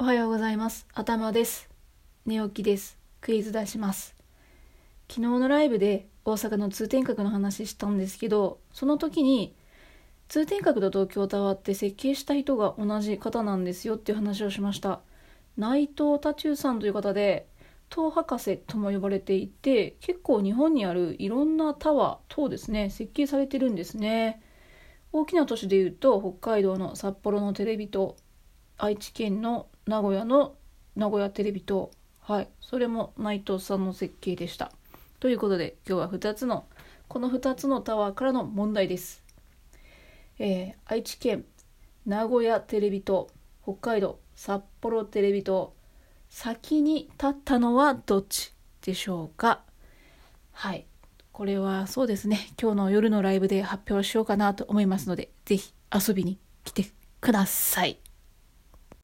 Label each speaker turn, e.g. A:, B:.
A: おはようございます。頭です。寝起きです。クイズ出します。昨日のライブで大阪の通天閣の話したんですけど、その時に通天閣と東京タワーって設計した人が同じ方なんですよっていう話をしました。内藤多中さんという方で、塔博士とも呼ばれていて、結構日本にあるいろんなタワー、塔ですね、設計されてるんですね。大きな都市でいうと、北海道の札幌のテレビ塔、愛知県の名古屋の名古屋テレビ塔はいそれも内藤さんの設計でした。ということで今日は2つのこの2つのタワーからの問題です、えー愛知県名古屋テレビ塔北海道札幌テレビ塔先に立ったのはどっちでしょうか。はいこれはそうですね。今日の夜のライブで発表しようかなと思いますのでぜひ遊びに来てください。